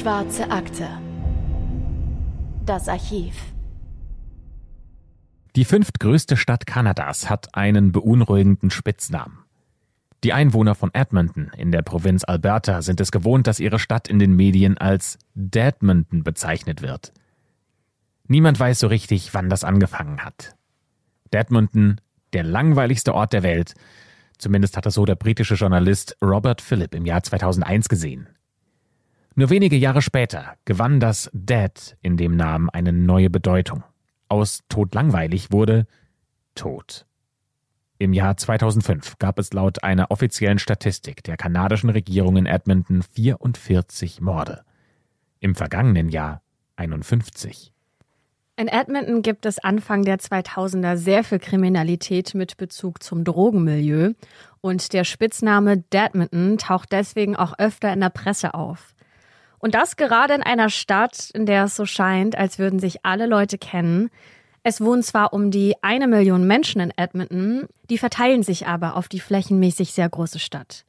Schwarze Akte. Das Archiv. Die fünftgrößte Stadt Kanadas hat einen beunruhigenden Spitznamen. Die Einwohner von Edmonton in der Provinz Alberta sind es gewohnt, dass ihre Stadt in den Medien als Deadmonton bezeichnet wird. Niemand weiß so richtig, wann das angefangen hat. Deadmonton, der langweiligste Ort der Welt, zumindest hat das so der britische Journalist Robert Phillip im Jahr 2001 gesehen. Nur wenige Jahre später gewann das Dead in dem Namen eine neue Bedeutung. Aus todlangweilig wurde tot. Im Jahr 2005 gab es laut einer offiziellen Statistik der kanadischen Regierung in Edmonton 44 Morde. Im vergangenen Jahr 51. In Edmonton gibt es Anfang der 2000er sehr viel Kriminalität mit Bezug zum Drogenmilieu und der Spitzname Deadmonton taucht deswegen auch öfter in der Presse auf. Und das gerade in einer Stadt, in der es so scheint, als würden sich alle Leute kennen. Es wohnen zwar um die eine Million Menschen in Edmonton, die verteilen sich aber auf die flächenmäßig sehr große Stadt.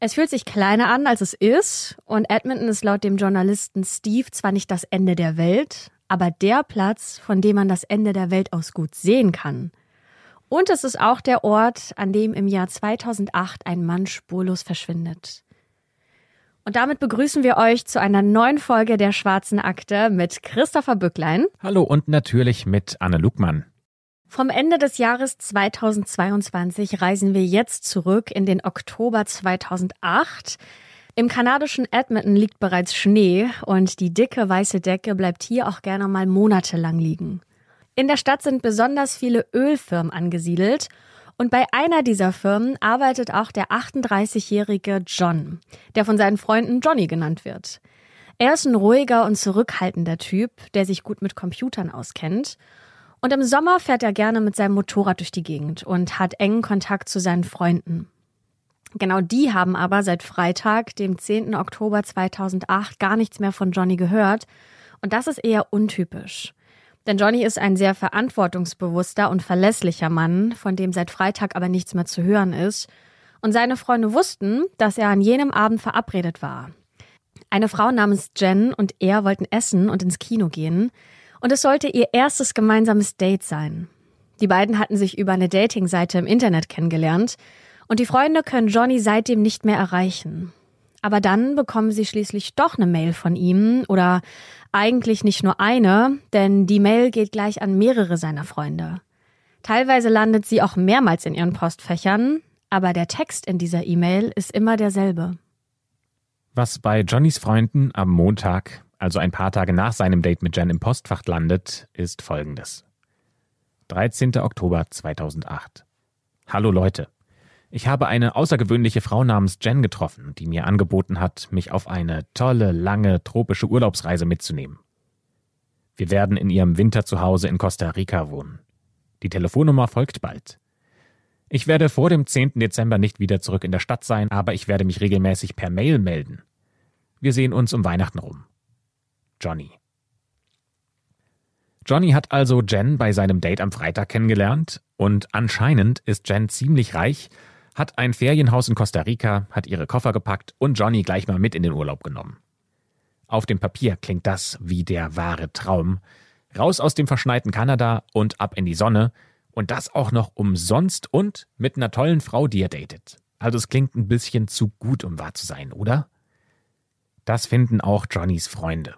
Es fühlt sich kleiner an, als es ist, und Edmonton ist laut dem Journalisten Steve zwar nicht das Ende der Welt, aber der Platz, von dem man das Ende der Welt aus gut sehen kann. Und es ist auch der Ort, an dem im Jahr 2008 ein Mann spurlos verschwindet. Und damit begrüßen wir euch zu einer neuen Folge der Schwarzen Akte mit Christopher Bücklein. Hallo und natürlich mit Anne Lugmann. Vom Ende des Jahres 2022 reisen wir jetzt zurück in den Oktober 2008. Im kanadischen Edmonton liegt bereits Schnee und die dicke weiße Decke bleibt hier auch gerne mal monatelang liegen. In der Stadt sind besonders viele Ölfirmen angesiedelt und bei einer dieser Firmen arbeitet auch der 38-jährige John, der von seinen Freunden Johnny genannt wird. Er ist ein ruhiger und zurückhaltender Typ, der sich gut mit Computern auskennt. Und im Sommer fährt er gerne mit seinem Motorrad durch die Gegend und hat engen Kontakt zu seinen Freunden. Genau die haben aber seit Freitag, dem 10. Oktober 2008, gar nichts mehr von Johnny gehört. Und das ist eher untypisch. Denn Johnny ist ein sehr verantwortungsbewusster und verlässlicher Mann, von dem seit Freitag aber nichts mehr zu hören ist. Und seine Freunde wussten, dass er an jenem Abend verabredet war. Eine Frau namens Jen und er wollten essen und ins Kino gehen. Und es sollte ihr erstes gemeinsames Date sein. Die beiden hatten sich über eine Datingseite im Internet kennengelernt. Und die Freunde können Johnny seitdem nicht mehr erreichen. Aber dann bekommen sie schließlich doch eine Mail von ihm oder eigentlich nicht nur eine, denn die Mail geht gleich an mehrere seiner Freunde. Teilweise landet sie auch mehrmals in ihren Postfächern, aber der Text in dieser E-Mail ist immer derselbe. Was bei Johnnys Freunden am Montag, also ein paar Tage nach seinem Date mit Jen im Postfach landet, ist folgendes. 13. Oktober 2008. Hallo Leute. Ich habe eine außergewöhnliche Frau namens Jen getroffen, die mir angeboten hat, mich auf eine tolle, lange tropische Urlaubsreise mitzunehmen. Wir werden in ihrem Winterzuhause in Costa Rica wohnen. Die Telefonnummer folgt bald. Ich werde vor dem 10. Dezember nicht wieder zurück in der Stadt sein, aber ich werde mich regelmäßig per Mail melden. Wir sehen uns um Weihnachten rum. Johnny. Johnny hat also Jen bei seinem Date am Freitag kennengelernt und anscheinend ist Jen ziemlich reich hat ein Ferienhaus in Costa Rica, hat ihre Koffer gepackt und Johnny gleich mal mit in den Urlaub genommen. Auf dem Papier klingt das wie der wahre Traum. Raus aus dem verschneiten Kanada und ab in die Sonne. Und das auch noch umsonst und mit einer tollen Frau, die er datet. Also es klingt ein bisschen zu gut, um wahr zu sein, oder? Das finden auch Johnnys Freunde.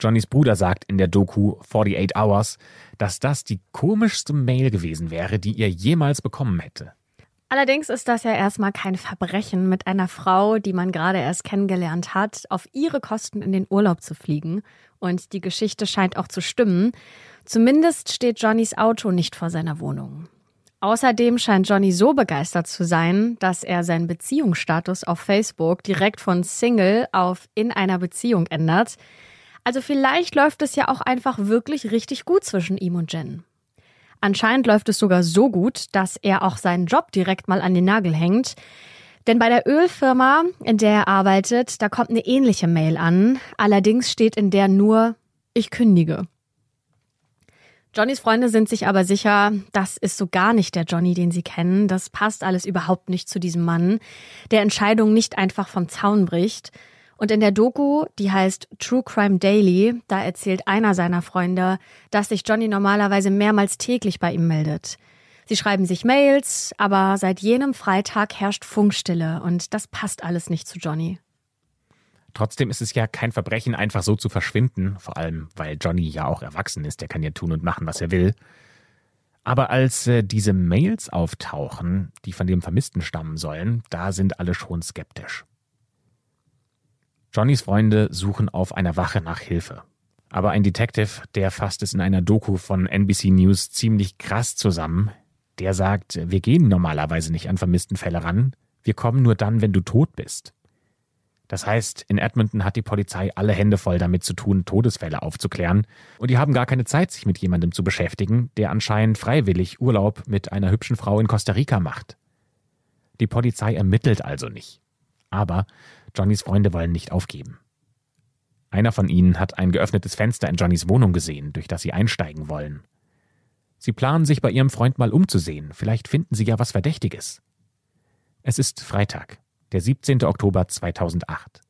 Johnnys Bruder sagt in der Doku 48 Hours, dass das die komischste Mail gewesen wäre, die er jemals bekommen hätte. Allerdings ist das ja erstmal kein Verbrechen, mit einer Frau, die man gerade erst kennengelernt hat, auf ihre Kosten in den Urlaub zu fliegen. Und die Geschichte scheint auch zu stimmen. Zumindest steht Johnnys Auto nicht vor seiner Wohnung. Außerdem scheint Johnny so begeistert zu sein, dass er seinen Beziehungsstatus auf Facebook direkt von Single auf in einer Beziehung ändert. Also vielleicht läuft es ja auch einfach wirklich richtig gut zwischen ihm und Jen. Anscheinend läuft es sogar so gut, dass er auch seinen Job direkt mal an den Nagel hängt. Denn bei der Ölfirma, in der er arbeitet, da kommt eine ähnliche Mail an. Allerdings steht in der nur, ich kündige. Johnnys Freunde sind sich aber sicher, das ist so gar nicht der Johnny, den sie kennen. Das passt alles überhaupt nicht zu diesem Mann, der Entscheidungen nicht einfach vom Zaun bricht. Und in der Doku, die heißt True Crime Daily, da erzählt einer seiner Freunde, dass sich Johnny normalerweise mehrmals täglich bei ihm meldet. Sie schreiben sich Mails, aber seit jenem Freitag herrscht Funkstille und das passt alles nicht zu Johnny. Trotzdem ist es ja kein Verbrechen, einfach so zu verschwinden, vor allem weil Johnny ja auch erwachsen ist, der kann ja tun und machen, was er will. Aber als äh, diese Mails auftauchen, die von dem Vermissten stammen sollen, da sind alle schon skeptisch. Johnnys Freunde suchen auf einer Wache nach Hilfe. Aber ein Detective, der fasst es in einer Doku von NBC News ziemlich krass zusammen. Der sagt, wir gehen normalerweise nicht an vermissten Fälle ran. Wir kommen nur dann, wenn du tot bist. Das heißt, in Edmonton hat die Polizei alle Hände voll damit zu tun, Todesfälle aufzuklären. Und die haben gar keine Zeit, sich mit jemandem zu beschäftigen, der anscheinend freiwillig Urlaub mit einer hübschen Frau in Costa Rica macht. Die Polizei ermittelt also nicht. Aber Johnnys Freunde wollen nicht aufgeben. Einer von ihnen hat ein geöffnetes Fenster in Johnnys Wohnung gesehen, durch das sie einsteigen wollen. Sie planen sich bei ihrem Freund mal umzusehen, vielleicht finden sie ja was Verdächtiges. Es ist Freitag, der 17. Oktober 2008.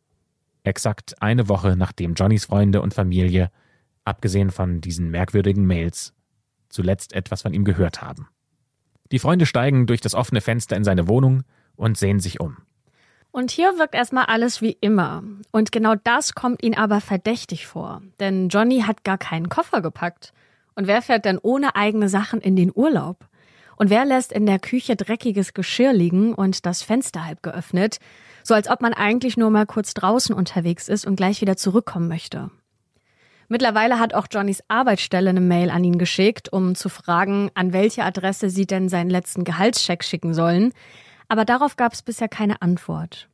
Exakt eine Woche nachdem Johnnys Freunde und Familie, abgesehen von diesen merkwürdigen Mails, zuletzt etwas von ihm gehört haben. Die Freunde steigen durch das offene Fenster in seine Wohnung und sehen sich um. Und hier wirkt erstmal alles wie immer. Und genau das kommt ihnen aber verdächtig vor. Denn Johnny hat gar keinen Koffer gepackt. Und wer fährt denn ohne eigene Sachen in den Urlaub? Und wer lässt in der Küche dreckiges Geschirr liegen und das Fenster halb geöffnet, so als ob man eigentlich nur mal kurz draußen unterwegs ist und gleich wieder zurückkommen möchte? Mittlerweile hat auch Johnnys Arbeitsstelle eine Mail an ihn geschickt, um zu fragen, an welche Adresse sie denn seinen letzten Gehaltscheck schicken sollen. Aber darauf gab es bisher keine Antwort.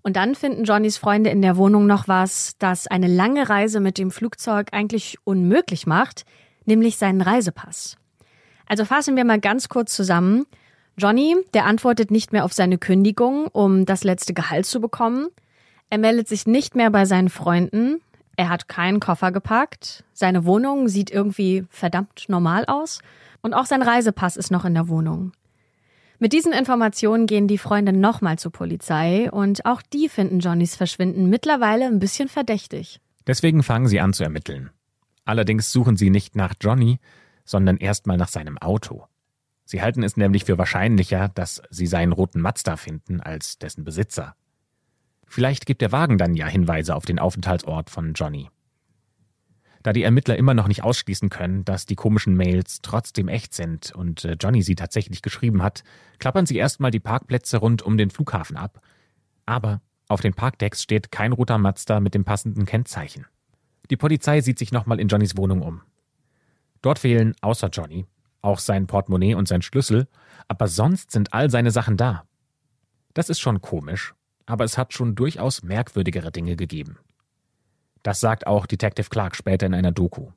Und dann finden Johnnys Freunde in der Wohnung noch was, das eine lange Reise mit dem Flugzeug eigentlich unmöglich macht, nämlich seinen Reisepass. Also fassen wir mal ganz kurz zusammen. Johnny, der antwortet nicht mehr auf seine Kündigung, um das letzte Gehalt zu bekommen. Er meldet sich nicht mehr bei seinen Freunden. Er hat keinen Koffer gepackt. Seine Wohnung sieht irgendwie verdammt normal aus. Und auch sein Reisepass ist noch in der Wohnung. Mit diesen Informationen gehen die Freunde nochmal zur Polizei und auch die finden Johnnys Verschwinden mittlerweile ein bisschen verdächtig. Deswegen fangen sie an zu ermitteln. Allerdings suchen sie nicht nach Johnny, sondern erstmal nach seinem Auto. Sie halten es nämlich für wahrscheinlicher, dass sie seinen roten Mazda finden als dessen Besitzer. Vielleicht gibt der Wagen dann ja Hinweise auf den Aufenthaltsort von Johnny. Da die Ermittler immer noch nicht ausschließen können, dass die komischen Mails trotzdem echt sind und äh, Johnny sie tatsächlich geschrieben hat, klappern sie erstmal die Parkplätze rund um den Flughafen ab. Aber auf den Parkdecks steht kein roter Mazda mit dem passenden Kennzeichen. Die Polizei sieht sich nochmal in Johnnys Wohnung um. Dort fehlen außer Johnny auch sein Portemonnaie und sein Schlüssel, aber sonst sind all seine Sachen da. Das ist schon komisch, aber es hat schon durchaus merkwürdigere Dinge gegeben. Das sagt auch Detective Clark später in einer Doku.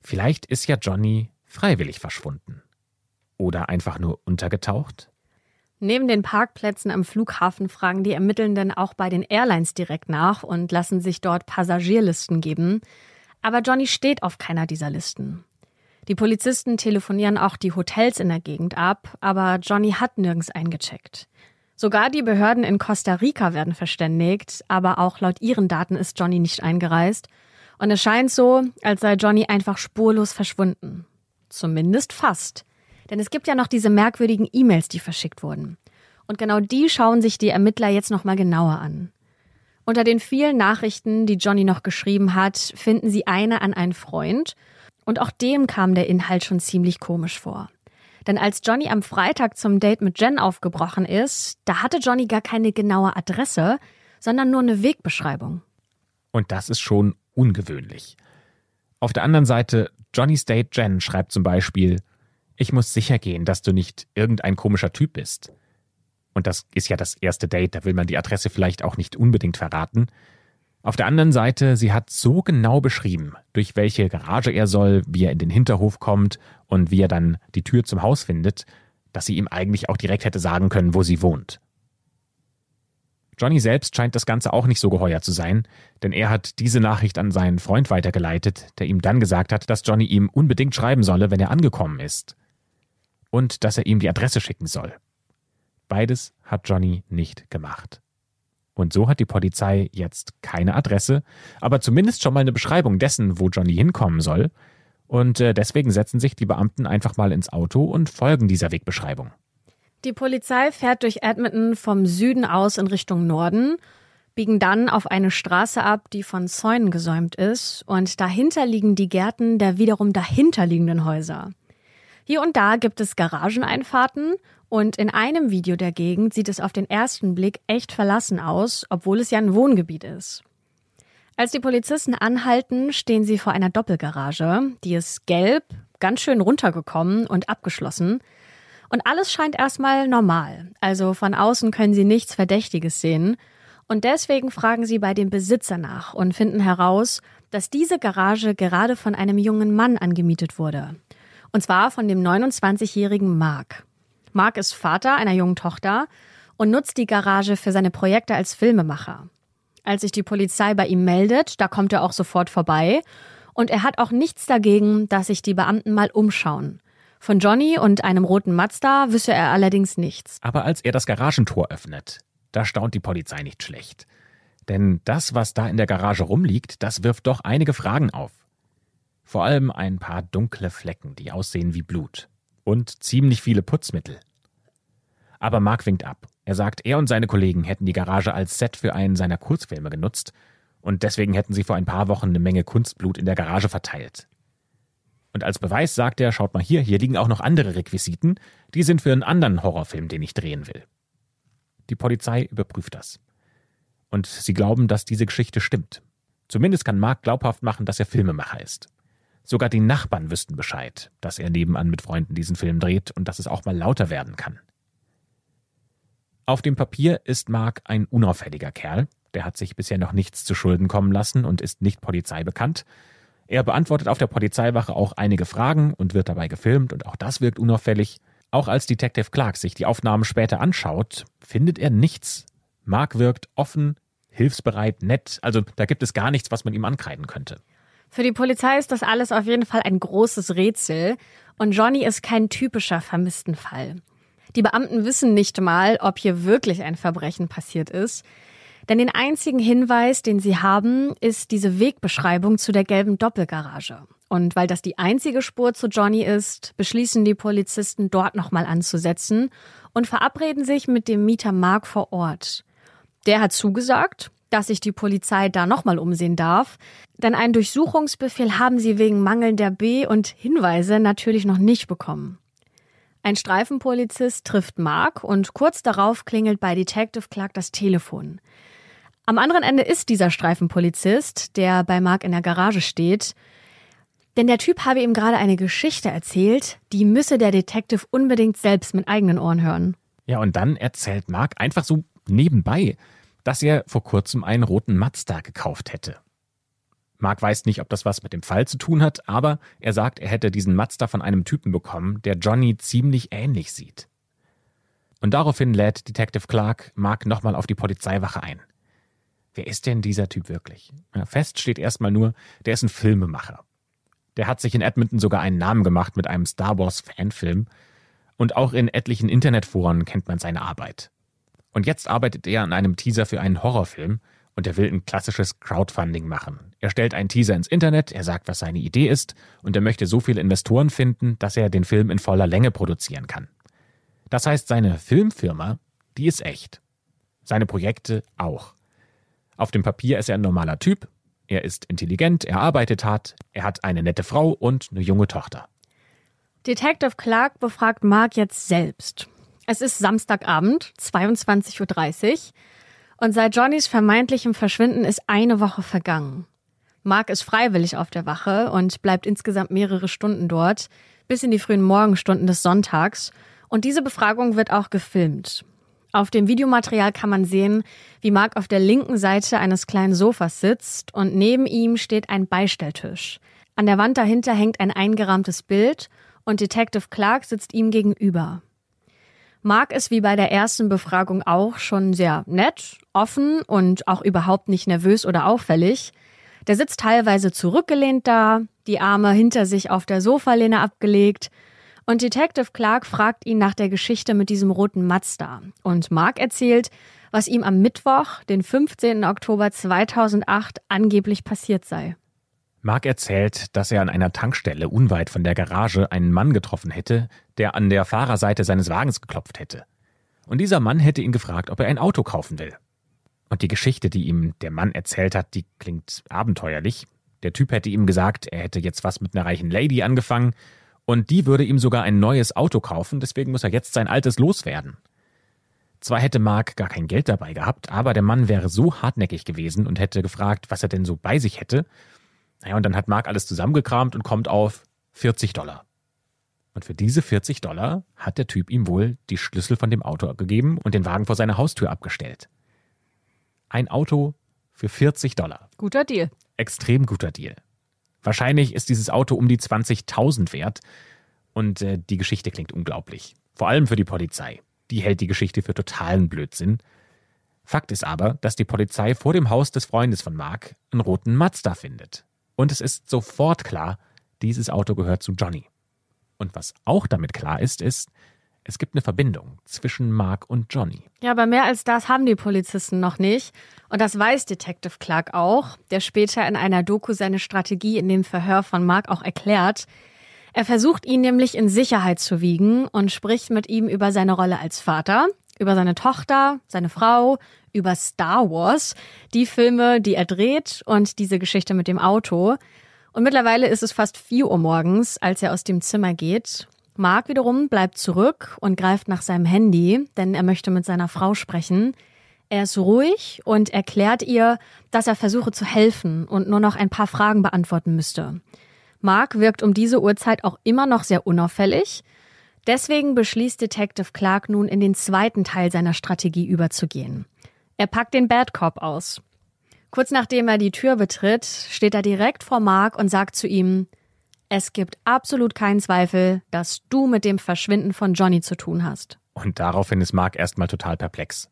Vielleicht ist ja Johnny freiwillig verschwunden. Oder einfach nur untergetaucht? Neben den Parkplätzen am Flughafen fragen die Ermittelnden auch bei den Airlines direkt nach und lassen sich dort Passagierlisten geben. Aber Johnny steht auf keiner dieser Listen. Die Polizisten telefonieren auch die Hotels in der Gegend ab, aber Johnny hat nirgends eingecheckt. Sogar die Behörden in Costa Rica werden verständigt, aber auch laut ihren Daten ist Johnny nicht eingereist. Und es scheint so, als sei Johnny einfach spurlos verschwunden. Zumindest fast. Denn es gibt ja noch diese merkwürdigen E-Mails, die verschickt wurden. Und genau die schauen sich die Ermittler jetzt nochmal genauer an. Unter den vielen Nachrichten, die Johnny noch geschrieben hat, finden sie eine an einen Freund. Und auch dem kam der Inhalt schon ziemlich komisch vor. Denn als Johnny am Freitag zum Date mit Jen aufgebrochen ist, da hatte Johnny gar keine genaue Adresse, sondern nur eine Wegbeschreibung. Und das ist schon ungewöhnlich. Auf der anderen Seite, Johnny's Date Jen schreibt zum Beispiel, ich muss sicher gehen, dass du nicht irgendein komischer Typ bist. Und das ist ja das erste Date, da will man die Adresse vielleicht auch nicht unbedingt verraten. Auf der anderen Seite, sie hat so genau beschrieben, durch welche Garage er soll, wie er in den Hinterhof kommt und wie er dann die Tür zum Haus findet, dass sie ihm eigentlich auch direkt hätte sagen können, wo sie wohnt. Johnny selbst scheint das Ganze auch nicht so geheuer zu sein, denn er hat diese Nachricht an seinen Freund weitergeleitet, der ihm dann gesagt hat, dass Johnny ihm unbedingt schreiben solle, wenn er angekommen ist. Und dass er ihm die Adresse schicken soll. Beides hat Johnny nicht gemacht. Und so hat die Polizei jetzt keine Adresse, aber zumindest schon mal eine Beschreibung dessen, wo Johnny hinkommen soll. Und äh, deswegen setzen sich die Beamten einfach mal ins Auto und folgen dieser Wegbeschreibung. Die Polizei fährt durch Edmonton vom Süden aus in Richtung Norden, biegen dann auf eine Straße ab, die von Zäunen gesäumt ist, und dahinter liegen die Gärten der wiederum dahinterliegenden Häuser. Hier und da gibt es Garageneinfahrten und in einem Video der Gegend sieht es auf den ersten Blick echt verlassen aus, obwohl es ja ein Wohngebiet ist. Als die Polizisten anhalten, stehen sie vor einer Doppelgarage. Die ist gelb, ganz schön runtergekommen und abgeschlossen. Und alles scheint erstmal normal. Also von außen können sie nichts Verdächtiges sehen. Und deswegen fragen sie bei dem Besitzer nach und finden heraus, dass diese Garage gerade von einem jungen Mann angemietet wurde. Und zwar von dem 29-jährigen Mark. Mark ist Vater einer jungen Tochter und nutzt die Garage für seine Projekte als Filmemacher. Als sich die Polizei bei ihm meldet, da kommt er auch sofort vorbei und er hat auch nichts dagegen, dass sich die Beamten mal umschauen. Von Johnny und einem roten Mazda wisse er allerdings nichts. Aber als er das Garagentor öffnet, da staunt die Polizei nicht schlecht. Denn das, was da in der Garage rumliegt, das wirft doch einige Fragen auf. Vor allem ein paar dunkle Flecken, die aussehen wie Blut und ziemlich viele Putzmittel. Aber Mark winkt ab. Er sagt, er und seine Kollegen hätten die Garage als Set für einen seiner Kurzfilme genutzt und deswegen hätten sie vor ein paar Wochen eine Menge Kunstblut in der Garage verteilt. Und als Beweis sagt er, schaut mal hier, hier liegen auch noch andere Requisiten, die sind für einen anderen Horrorfilm, den ich drehen will. Die Polizei überprüft das. Und sie glauben, dass diese Geschichte stimmt. Zumindest kann Mark glaubhaft machen, dass er Filmemacher ist. Sogar die Nachbarn wüssten Bescheid, dass er nebenan mit Freunden diesen Film dreht und dass es auch mal lauter werden kann. Auf dem Papier ist Mark ein unauffälliger Kerl, der hat sich bisher noch nichts zu Schulden kommen lassen und ist nicht polizeibekannt. Er beantwortet auf der Polizeiwache auch einige Fragen und wird dabei gefilmt und auch das wirkt unauffällig. Auch als Detective Clark sich die Aufnahmen später anschaut, findet er nichts. Mark wirkt offen, hilfsbereit, nett, also da gibt es gar nichts, was man ihm ankreiden könnte. Für die Polizei ist das alles auf jeden Fall ein großes Rätsel und Johnny ist kein typischer Vermisstenfall. Die Beamten wissen nicht mal, ob hier wirklich ein Verbrechen passiert ist. Denn den einzigen Hinweis, den sie haben, ist diese Wegbeschreibung zu der gelben Doppelgarage. Und weil das die einzige Spur zu Johnny ist, beschließen die Polizisten dort nochmal anzusetzen und verabreden sich mit dem Mieter Mark vor Ort. Der hat zugesagt, dass sich die Polizei da nochmal umsehen darf. Denn einen Durchsuchungsbefehl haben sie wegen mangelnder B- und Hinweise natürlich noch nicht bekommen. Ein Streifenpolizist trifft Mark und kurz darauf klingelt bei Detective Clark das Telefon. Am anderen Ende ist dieser Streifenpolizist, der bei Mark in der Garage steht. Denn der Typ habe ihm gerade eine Geschichte erzählt, die müsse der Detective unbedingt selbst mit eigenen Ohren hören. Ja, und dann erzählt Mark einfach so nebenbei, dass er vor kurzem einen roten Mazda gekauft hätte. Mark weiß nicht, ob das was mit dem Fall zu tun hat, aber er sagt, er hätte diesen Mazda von einem Typen bekommen, der Johnny ziemlich ähnlich sieht. Und daraufhin lädt Detective Clark Mark nochmal auf die Polizeiwache ein. Wer ist denn dieser Typ wirklich? Ja, fest steht erstmal nur, der ist ein Filmemacher. Der hat sich in Edmonton sogar einen Namen gemacht mit einem Star Wars Fanfilm. Und auch in etlichen Internetforen kennt man seine Arbeit. Und jetzt arbeitet er an einem Teaser für einen Horrorfilm und er will ein klassisches Crowdfunding machen. Er stellt einen Teaser ins Internet, er sagt, was seine Idee ist und er möchte so viele Investoren finden, dass er den Film in voller Länge produzieren kann. Das heißt, seine Filmfirma, die ist echt. Seine Projekte auch. Auf dem Papier ist er ein normaler Typ, er ist intelligent, er arbeitet hart, er hat eine nette Frau und eine junge Tochter. Detective Clark befragt Mark jetzt selbst. Es ist Samstagabend, 22.30 Uhr. Und seit Johnnys vermeintlichem Verschwinden ist eine Woche vergangen. Mark ist freiwillig auf der Wache und bleibt insgesamt mehrere Stunden dort, bis in die frühen Morgenstunden des Sonntags. Und diese Befragung wird auch gefilmt. Auf dem Videomaterial kann man sehen, wie Mark auf der linken Seite eines kleinen Sofas sitzt und neben ihm steht ein Beistelltisch. An der Wand dahinter hängt ein eingerahmtes Bild und Detective Clark sitzt ihm gegenüber. Mark ist wie bei der ersten Befragung auch schon sehr nett, offen und auch überhaupt nicht nervös oder auffällig. Der sitzt teilweise zurückgelehnt da, die Arme hinter sich auf der Sofalehne abgelegt. Und Detective Clark fragt ihn nach der Geschichte mit diesem roten Mazda. Und Mark erzählt, was ihm am Mittwoch, den 15. Oktober 2008, angeblich passiert sei. Mark erzählt, dass er an einer Tankstelle unweit von der Garage einen Mann getroffen hätte, der an der Fahrerseite seines Wagens geklopft hätte. Und dieser Mann hätte ihn gefragt, ob er ein Auto kaufen will. Und die Geschichte, die ihm der Mann erzählt hat, die klingt abenteuerlich. Der Typ hätte ihm gesagt, er hätte jetzt was mit einer reichen Lady angefangen und die würde ihm sogar ein neues Auto kaufen, deswegen muss er jetzt sein altes loswerden. Zwar hätte Mark gar kein Geld dabei gehabt, aber der Mann wäre so hartnäckig gewesen und hätte gefragt, was er denn so bei sich hätte. Naja, und dann hat Mark alles zusammengekramt und kommt auf 40 Dollar. Und für diese 40 Dollar hat der Typ ihm wohl die Schlüssel von dem Auto gegeben und den Wagen vor seine Haustür abgestellt. Ein Auto für 40 Dollar. Guter Deal. Extrem guter Deal. Wahrscheinlich ist dieses Auto um die 20.000 wert und äh, die Geschichte klingt unglaublich. Vor allem für die Polizei. Die hält die Geschichte für totalen Blödsinn. Fakt ist aber, dass die Polizei vor dem Haus des Freundes von Mark einen roten Mazda findet. Und es ist sofort klar, dieses Auto gehört zu Johnny. Und was auch damit klar ist, ist, es gibt eine Verbindung zwischen Mark und Johnny. Ja, aber mehr als das haben die Polizisten noch nicht. Und das weiß Detective Clark auch, der später in einer Doku seine Strategie in dem Verhör von Mark auch erklärt. Er versucht ihn nämlich in Sicherheit zu wiegen und spricht mit ihm über seine Rolle als Vater, über seine Tochter, seine Frau, über Star Wars, die Filme, die er dreht und diese Geschichte mit dem Auto. Und mittlerweile ist es fast vier Uhr morgens, als er aus dem Zimmer geht. Mark wiederum bleibt zurück und greift nach seinem Handy, denn er möchte mit seiner Frau sprechen. Er ist ruhig und erklärt ihr, dass er versuche zu helfen und nur noch ein paar Fragen beantworten müsste. Mark wirkt um diese Uhrzeit auch immer noch sehr unauffällig. Deswegen beschließt Detective Clark nun in den zweiten Teil seiner Strategie überzugehen. Er packt den Bad Cop aus. Kurz nachdem er die Tür betritt, steht er direkt vor Mark und sagt zu ihm, es gibt absolut keinen Zweifel, dass du mit dem Verschwinden von Johnny zu tun hast. Und daraufhin ist Mark erstmal total perplex.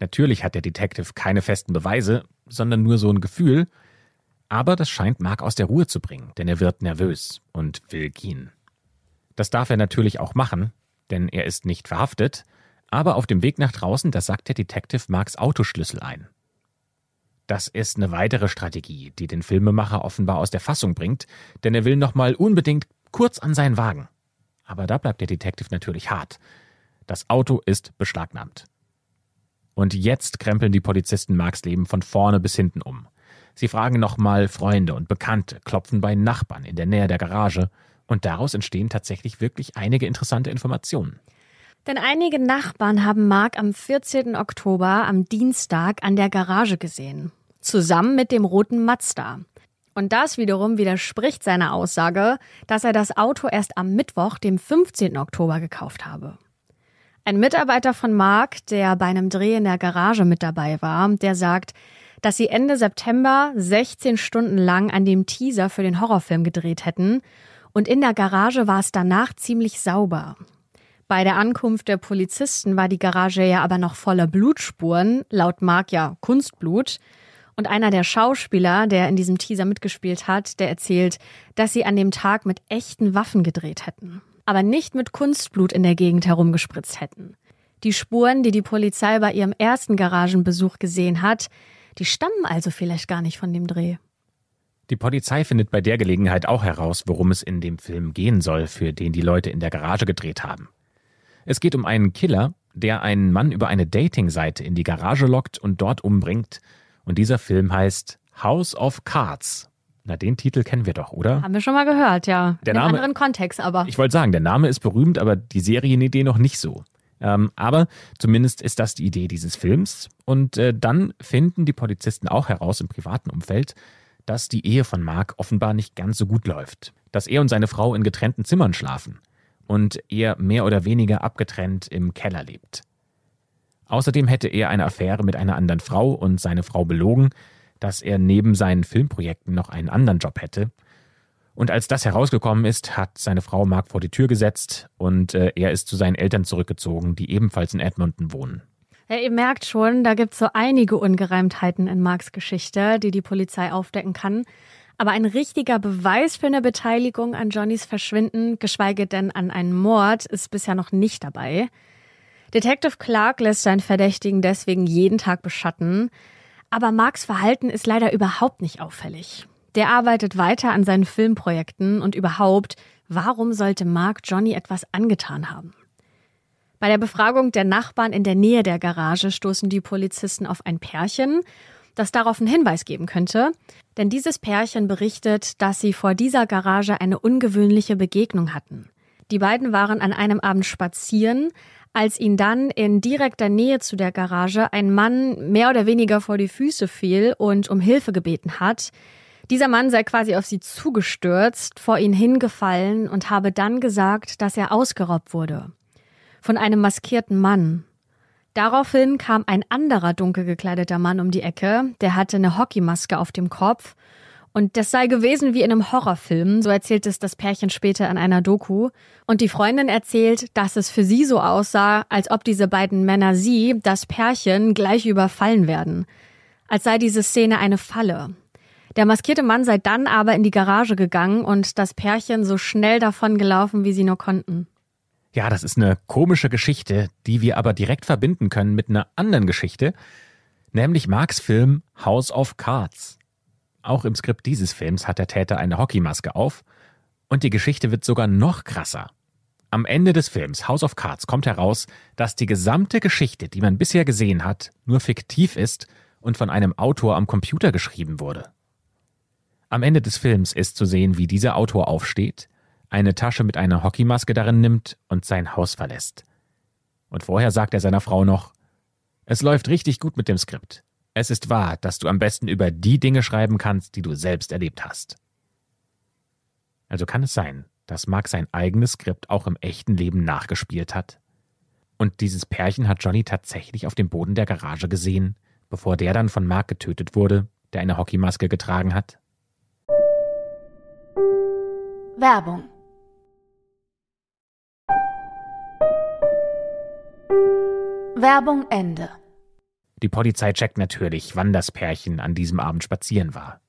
Natürlich hat der Detective keine festen Beweise, sondern nur so ein Gefühl, aber das scheint Mark aus der Ruhe zu bringen, denn er wird nervös und will gehen. Das darf er natürlich auch machen, denn er ist nicht verhaftet, aber auf dem Weg nach draußen, da sagt der Detective Marks Autoschlüssel ein. Das ist eine weitere Strategie, die den Filmemacher offenbar aus der Fassung bringt, denn er will nochmal unbedingt kurz an seinen Wagen. Aber da bleibt der Detective natürlich hart. Das Auto ist beschlagnahmt. Und jetzt krempeln die Polizisten Marks Leben von vorne bis hinten um. Sie fragen nochmal Freunde und Bekannte, klopfen bei Nachbarn in der Nähe der Garage und daraus entstehen tatsächlich wirklich einige interessante Informationen. Denn einige Nachbarn haben Mark am 14. Oktober am Dienstag an der Garage gesehen. Zusammen mit dem roten Mazda. Und das wiederum widerspricht seiner Aussage, dass er das Auto erst am Mittwoch, dem 15. Oktober, gekauft habe. Ein Mitarbeiter von Mark, der bei einem Dreh in der Garage mit dabei war, der sagt, dass sie Ende September 16 Stunden lang an dem Teaser für den Horrorfilm gedreht hätten und in der Garage war es danach ziemlich sauber. Bei der Ankunft der Polizisten war die Garage ja aber noch voller Blutspuren, laut Mark ja Kunstblut. Und einer der Schauspieler, der in diesem Teaser mitgespielt hat, der erzählt, dass sie an dem Tag mit echten Waffen gedreht hätten, aber nicht mit Kunstblut in der Gegend herumgespritzt hätten. Die Spuren, die die Polizei bei ihrem ersten Garagenbesuch gesehen hat, die stammen also vielleicht gar nicht von dem Dreh. Die Polizei findet bei der Gelegenheit auch heraus, worum es in dem Film gehen soll, für den die Leute in der Garage gedreht haben. Es geht um einen Killer, der einen Mann über eine Dating-Seite in die Garage lockt und dort umbringt. Und dieser Film heißt House of Cards. Na, den Titel kennen wir doch, oder? Haben wir schon mal gehört, ja. Der in Name, einem anderen Kontext aber. Ich wollte sagen, der Name ist berühmt, aber die Serienidee noch nicht so. Ähm, aber zumindest ist das die Idee dieses Films. Und äh, dann finden die Polizisten auch heraus im privaten Umfeld, dass die Ehe von Mark offenbar nicht ganz so gut läuft. Dass er und seine Frau in getrennten Zimmern schlafen und er mehr oder weniger abgetrennt im Keller lebt. Außerdem hätte er eine Affäre mit einer anderen Frau und seine Frau belogen, dass er neben seinen Filmprojekten noch einen anderen Job hätte. Und als das herausgekommen ist, hat seine Frau Mark vor die Tür gesetzt und äh, er ist zu seinen Eltern zurückgezogen, die ebenfalls in Edmonton wohnen. Ja, ihr merkt schon, da gibt es so einige Ungereimtheiten in Marks Geschichte, die die Polizei aufdecken kann. Aber ein richtiger Beweis für eine Beteiligung an Johnnys Verschwinden, geschweige denn an einen Mord, ist bisher noch nicht dabei. Detective Clark lässt seinen Verdächtigen deswegen jeden Tag beschatten. Aber Marks Verhalten ist leider überhaupt nicht auffällig. Der arbeitet weiter an seinen Filmprojekten und überhaupt, warum sollte Mark Johnny etwas angetan haben? Bei der Befragung der Nachbarn in der Nähe der Garage stoßen die Polizisten auf ein Pärchen, das darauf einen Hinweis geben könnte. Denn dieses Pärchen berichtet, dass sie vor dieser Garage eine ungewöhnliche Begegnung hatten. Die beiden waren an einem Abend spazieren, als ihn dann in direkter Nähe zu der Garage ein Mann mehr oder weniger vor die Füße fiel und um Hilfe gebeten hat. Dieser Mann sei quasi auf sie zugestürzt, vor ihn hingefallen und habe dann gesagt, dass er ausgeraubt wurde. Von einem maskierten Mann. Daraufhin kam ein anderer dunkel gekleideter Mann um die Ecke, der hatte eine Hockeymaske auf dem Kopf und das sei gewesen wie in einem Horrorfilm, so erzählt es das Pärchen später in einer Doku. Und die Freundin erzählt, dass es für sie so aussah, als ob diese beiden Männer sie, das Pärchen, gleich überfallen werden. Als sei diese Szene eine Falle. Der maskierte Mann sei dann aber in die Garage gegangen und das Pärchen so schnell davon gelaufen, wie sie nur konnten. Ja, das ist eine komische Geschichte, die wir aber direkt verbinden können mit einer anderen Geschichte, nämlich Marks Film House of Cards. Auch im Skript dieses Films hat der Täter eine Hockeymaske auf und die Geschichte wird sogar noch krasser. Am Ende des Films House of Cards kommt heraus, dass die gesamte Geschichte, die man bisher gesehen hat, nur fiktiv ist und von einem Autor am Computer geschrieben wurde. Am Ende des Films ist zu sehen, wie dieser Autor aufsteht, eine Tasche mit einer Hockeymaske darin nimmt und sein Haus verlässt. Und vorher sagt er seiner Frau noch, es läuft richtig gut mit dem Skript. Es ist wahr, dass du am besten über die Dinge schreiben kannst, die du selbst erlebt hast. Also kann es sein, dass Mark sein eigenes Skript auch im echten Leben nachgespielt hat? Und dieses Pärchen hat Johnny tatsächlich auf dem Boden der Garage gesehen, bevor der dann von Mark getötet wurde, der eine Hockeymaske getragen hat? Werbung Werbung Ende. Die Polizei checkt natürlich, wann das Pärchen an diesem Abend spazieren war.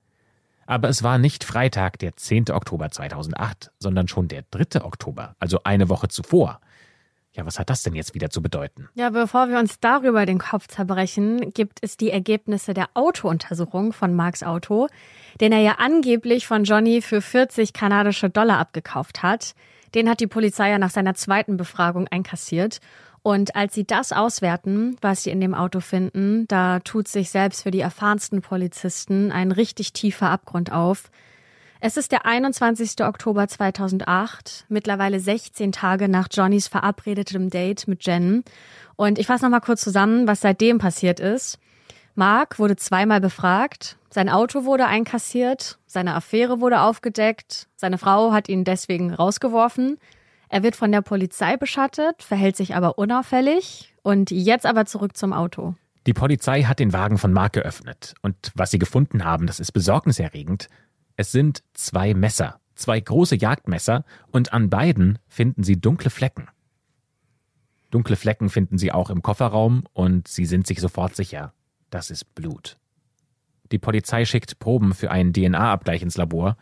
Aber es war nicht Freitag, der 10. Oktober 2008, sondern schon der 3. Oktober, also eine Woche zuvor. Ja, was hat das denn jetzt wieder zu bedeuten? Ja, bevor wir uns darüber den Kopf zerbrechen, gibt es die Ergebnisse der Autountersuchung von Marks Auto, den er ja angeblich von Johnny für 40 kanadische Dollar abgekauft hat. Den hat die Polizei ja nach seiner zweiten Befragung einkassiert. Und als sie das auswerten, was sie in dem Auto finden, da tut sich selbst für die erfahrensten Polizisten ein richtig tiefer Abgrund auf. Es ist der 21. Oktober 2008, mittlerweile 16 Tage nach Johnnys verabredetem Date mit Jen. Und ich fasse nochmal kurz zusammen, was seitdem passiert ist. Mark wurde zweimal befragt, sein Auto wurde einkassiert, seine Affäre wurde aufgedeckt, seine Frau hat ihn deswegen rausgeworfen, er wird von der Polizei beschattet, verhält sich aber unauffällig. Und jetzt aber zurück zum Auto. Die Polizei hat den Wagen von Mark geöffnet. Und was sie gefunden haben, das ist besorgniserregend. Es sind zwei Messer, zwei große Jagdmesser, und an beiden finden sie dunkle Flecken. Dunkle Flecken finden sie auch im Kofferraum und sie sind sich sofort sicher, das ist Blut. Die Polizei schickt Proben für einen DNA-Abgleich ins Labor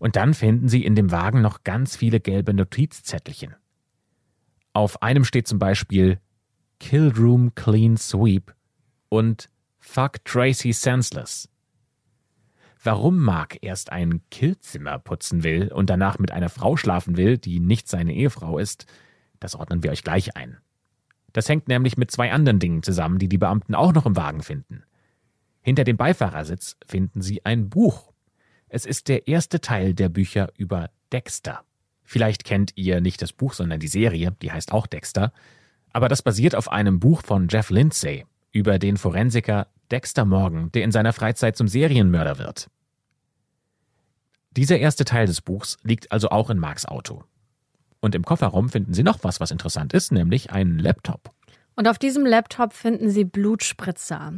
und dann finden Sie in dem Wagen noch ganz viele gelbe Notizzettelchen. Auf einem steht zum Beispiel Kill Room Clean Sweep und Fuck Tracy Senseless. Warum Mark erst ein Killzimmer putzen will und danach mit einer Frau schlafen will, die nicht seine Ehefrau ist, das ordnen wir euch gleich ein. Das hängt nämlich mit zwei anderen Dingen zusammen, die die Beamten auch noch im Wagen finden. Hinter dem Beifahrersitz finden sie ein Buch es ist der erste Teil der Bücher über Dexter. Vielleicht kennt ihr nicht das Buch, sondern die Serie, die heißt auch Dexter. Aber das basiert auf einem Buch von Jeff Lindsay über den Forensiker Dexter Morgan, der in seiner Freizeit zum Serienmörder wird. Dieser erste Teil des Buchs liegt also auch in Marks Auto. Und im Kofferraum finden Sie noch was, was interessant ist, nämlich einen Laptop. Und auf diesem Laptop finden Sie Blutspritzer.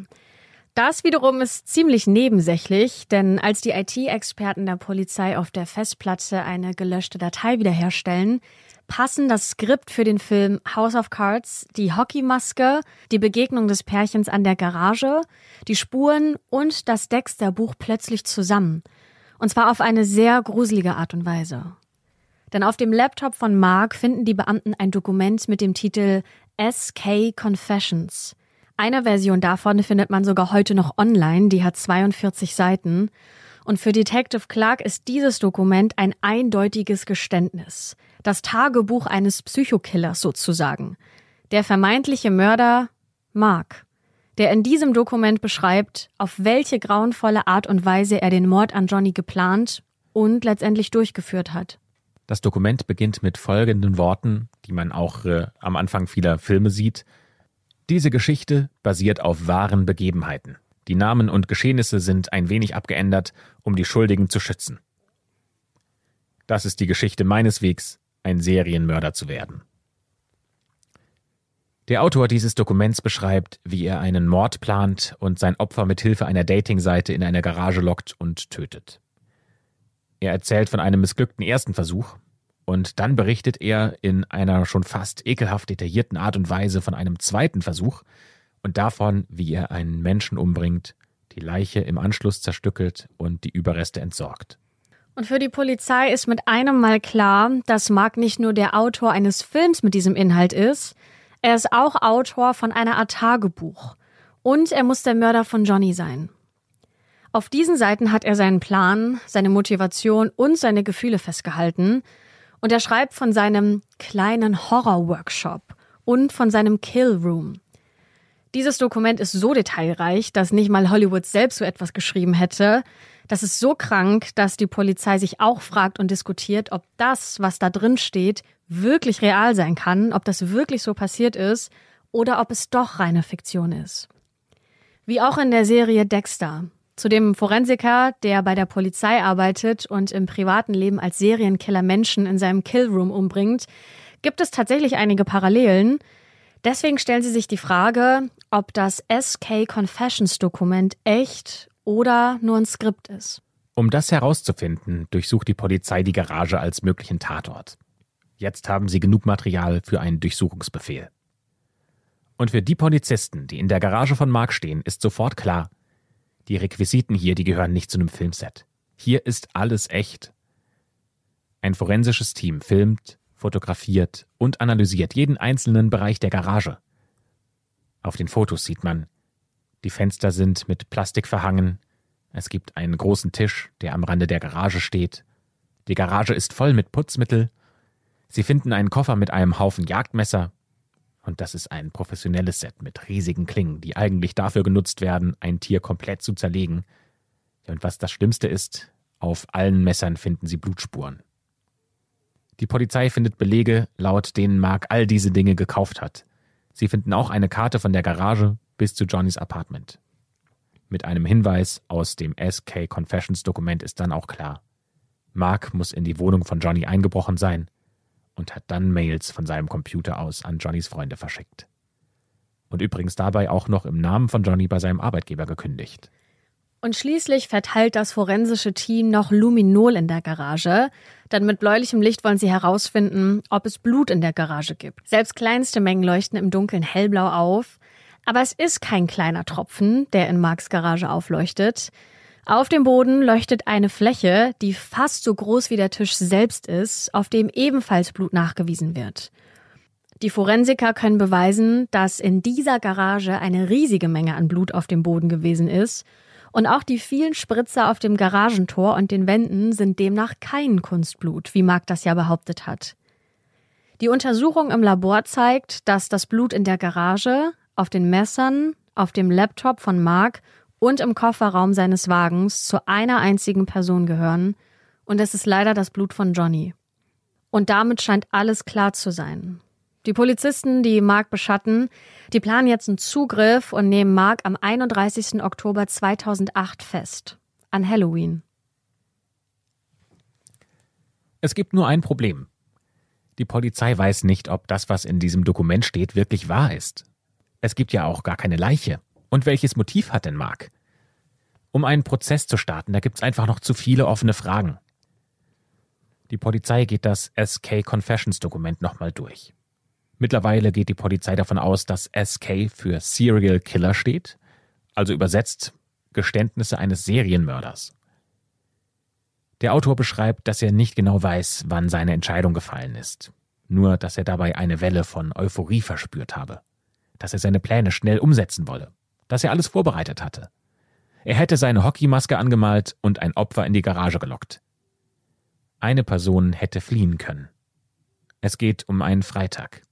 Das wiederum ist ziemlich nebensächlich, denn als die IT-Experten der Polizei auf der Festplatte eine gelöschte Datei wiederherstellen, passen das Skript für den Film House of Cards, die Hockeymaske, die Begegnung des Pärchens an der Garage, die Spuren und das Dexter-Buch plötzlich zusammen. Und zwar auf eine sehr gruselige Art und Weise. Denn auf dem Laptop von Mark finden die Beamten ein Dokument mit dem Titel SK Confessions. Eine Version davon findet man sogar heute noch online, die hat 42 Seiten. Und für Detective Clark ist dieses Dokument ein eindeutiges Geständnis. Das Tagebuch eines Psychokillers sozusagen. Der vermeintliche Mörder Mark, der in diesem Dokument beschreibt, auf welche grauenvolle Art und Weise er den Mord an Johnny geplant und letztendlich durchgeführt hat. Das Dokument beginnt mit folgenden Worten, die man auch äh, am Anfang vieler Filme sieht. Diese Geschichte basiert auf wahren Begebenheiten. Die Namen und Geschehnisse sind ein wenig abgeändert, um die Schuldigen zu schützen. Das ist die Geschichte meines Wegs, ein Serienmörder zu werden. Der Autor dieses Dokuments beschreibt, wie er einen Mord plant und sein Opfer mit Hilfe einer Datingseite in eine Garage lockt und tötet. Er erzählt von einem missglückten ersten Versuch und dann berichtet er in einer schon fast ekelhaft detaillierten Art und Weise von einem zweiten Versuch und davon, wie er einen Menschen umbringt, die Leiche im Anschluss zerstückelt und die Überreste entsorgt. Und für die Polizei ist mit einem Mal klar, dass Mark nicht nur der Autor eines Films mit diesem Inhalt ist, er ist auch Autor von einer Art Tagebuch. Und er muss der Mörder von Johnny sein. Auf diesen Seiten hat er seinen Plan, seine Motivation und seine Gefühle festgehalten. Und er schreibt von seinem kleinen Horror-Workshop und von seinem Kill Room. Dieses Dokument ist so detailreich, dass nicht mal Hollywood selbst so etwas geschrieben hätte. Das ist so krank, dass die Polizei sich auch fragt und diskutiert, ob das, was da drin steht, wirklich real sein kann, ob das wirklich so passiert ist oder ob es doch reine Fiktion ist. Wie auch in der Serie Dexter. Zu dem Forensiker, der bei der Polizei arbeitet und im privaten Leben als Serienkiller Menschen in seinem Killroom umbringt, gibt es tatsächlich einige Parallelen. Deswegen stellen sie sich die Frage, ob das SK Confessions Dokument echt oder nur ein Skript ist. Um das herauszufinden, durchsucht die Polizei die Garage als möglichen Tatort. Jetzt haben sie genug Material für einen Durchsuchungsbefehl. Und für die Polizisten, die in der Garage von Mark stehen, ist sofort klar, die Requisiten hier, die gehören nicht zu einem Filmset. Hier ist alles echt. Ein forensisches Team filmt, fotografiert und analysiert jeden einzelnen Bereich der Garage. Auf den Fotos sieht man, die Fenster sind mit Plastik verhangen, es gibt einen großen Tisch, der am Rande der Garage steht, die Garage ist voll mit Putzmittel, sie finden einen Koffer mit einem Haufen Jagdmesser, und das ist ein professionelles Set mit riesigen Klingen, die eigentlich dafür genutzt werden, ein Tier komplett zu zerlegen. Und was das Schlimmste ist, auf allen Messern finden sie Blutspuren. Die Polizei findet Belege, laut denen Mark all diese Dinge gekauft hat. Sie finden auch eine Karte von der Garage bis zu Johnnys Apartment. Mit einem Hinweis aus dem SK Confessions Dokument ist dann auch klar. Mark muss in die Wohnung von Johnny eingebrochen sein und hat dann Mails von seinem Computer aus an Johnnys Freunde verschickt. Und übrigens dabei auch noch im Namen von Johnny bei seinem Arbeitgeber gekündigt. Und schließlich verteilt das forensische Team noch Luminol in der Garage, denn mit bläulichem Licht wollen sie herausfinden, ob es Blut in der Garage gibt. Selbst kleinste Mengen leuchten im Dunkeln hellblau auf, aber es ist kein kleiner Tropfen, der in Marks Garage aufleuchtet. Auf dem Boden leuchtet eine Fläche, die fast so groß wie der Tisch selbst ist, auf dem ebenfalls Blut nachgewiesen wird. Die Forensiker können beweisen, dass in dieser Garage eine riesige Menge an Blut auf dem Boden gewesen ist und auch die vielen Spritzer auf dem Garagentor und den Wänden sind demnach kein Kunstblut, wie Mark das ja behauptet hat. Die Untersuchung im Labor zeigt, dass das Blut in der Garage, auf den Messern, auf dem Laptop von Mark und im Kofferraum seines Wagens zu einer einzigen Person gehören, und es ist leider das Blut von Johnny. Und damit scheint alles klar zu sein. Die Polizisten, die Mark beschatten, die planen jetzt einen Zugriff und nehmen Mark am 31. Oktober 2008 fest. An Halloween. Es gibt nur ein Problem. Die Polizei weiß nicht, ob das, was in diesem Dokument steht, wirklich wahr ist. Es gibt ja auch gar keine Leiche. Und welches Motiv hat denn Mark? Um einen Prozess zu starten, da gibt's einfach noch zu viele offene Fragen. Die Polizei geht das SK Confessions Dokument nochmal durch. Mittlerweile geht die Polizei davon aus, dass SK für Serial Killer steht, also übersetzt Geständnisse eines Serienmörders. Der Autor beschreibt, dass er nicht genau weiß, wann seine Entscheidung gefallen ist. Nur, dass er dabei eine Welle von Euphorie verspürt habe. Dass er seine Pläne schnell umsetzen wolle. Dass er alles vorbereitet hatte. Er hätte seine Hockeymaske angemalt und ein Opfer in die Garage gelockt. Eine Person hätte fliehen können. Es geht um einen Freitag,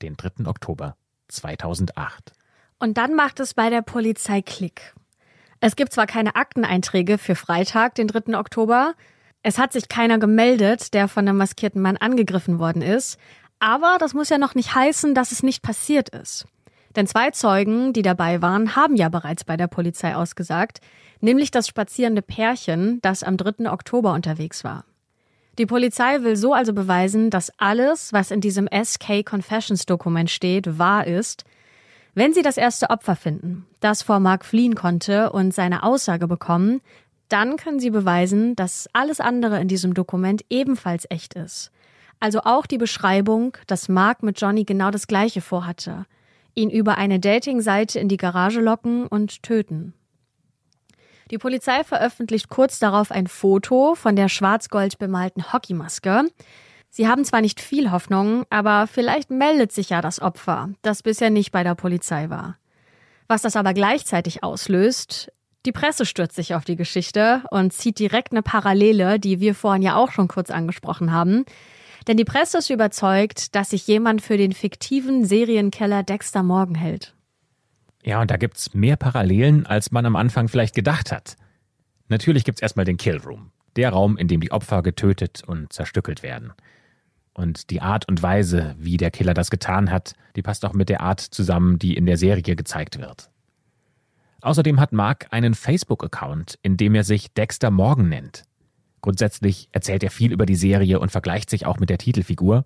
den 3. Oktober 2008. Und dann macht es bei der Polizei Klick. Es gibt zwar keine Akteneinträge für Freitag, den 3. Oktober, es hat sich keiner gemeldet, der von einem maskierten Mann angegriffen worden ist, aber das muss ja noch nicht heißen, dass es nicht passiert ist. Denn zwei Zeugen, die dabei waren, haben ja bereits bei der Polizei ausgesagt, nämlich das spazierende Pärchen, das am 3. Oktober unterwegs war. Die Polizei will so also beweisen, dass alles, was in diesem SK Confessions Dokument steht, wahr ist, wenn sie das erste Opfer finden, das vor Mark fliehen konnte und seine Aussage bekommen, dann können sie beweisen, dass alles andere in diesem Dokument ebenfalls echt ist. Also auch die Beschreibung, dass Mark mit Johnny genau das Gleiche vorhatte. Ihn über eine Dating-Seite in die Garage locken und töten. Die Polizei veröffentlicht kurz darauf ein Foto von der schwarz-gold bemalten Hockeymaske. Sie haben zwar nicht viel Hoffnung, aber vielleicht meldet sich ja das Opfer, das bisher nicht bei der Polizei war. Was das aber gleichzeitig auslöst, die Presse stürzt sich auf die Geschichte und zieht direkt eine Parallele, die wir vorhin ja auch schon kurz angesprochen haben. Denn die Presse ist überzeugt, dass sich jemand für den fiktiven Serienkeller Dexter Morgan hält. Ja, und da gibt's mehr Parallelen, als man am Anfang vielleicht gedacht hat. Natürlich gibt's erstmal den Kill Room, der Raum, in dem die Opfer getötet und zerstückelt werden. Und die Art und Weise, wie der Killer das getan hat, die passt auch mit der Art zusammen, die in der Serie gezeigt wird. Außerdem hat Mark einen Facebook-Account, in dem er sich Dexter Morgan nennt. Grundsätzlich erzählt er viel über die Serie und vergleicht sich auch mit der Titelfigur.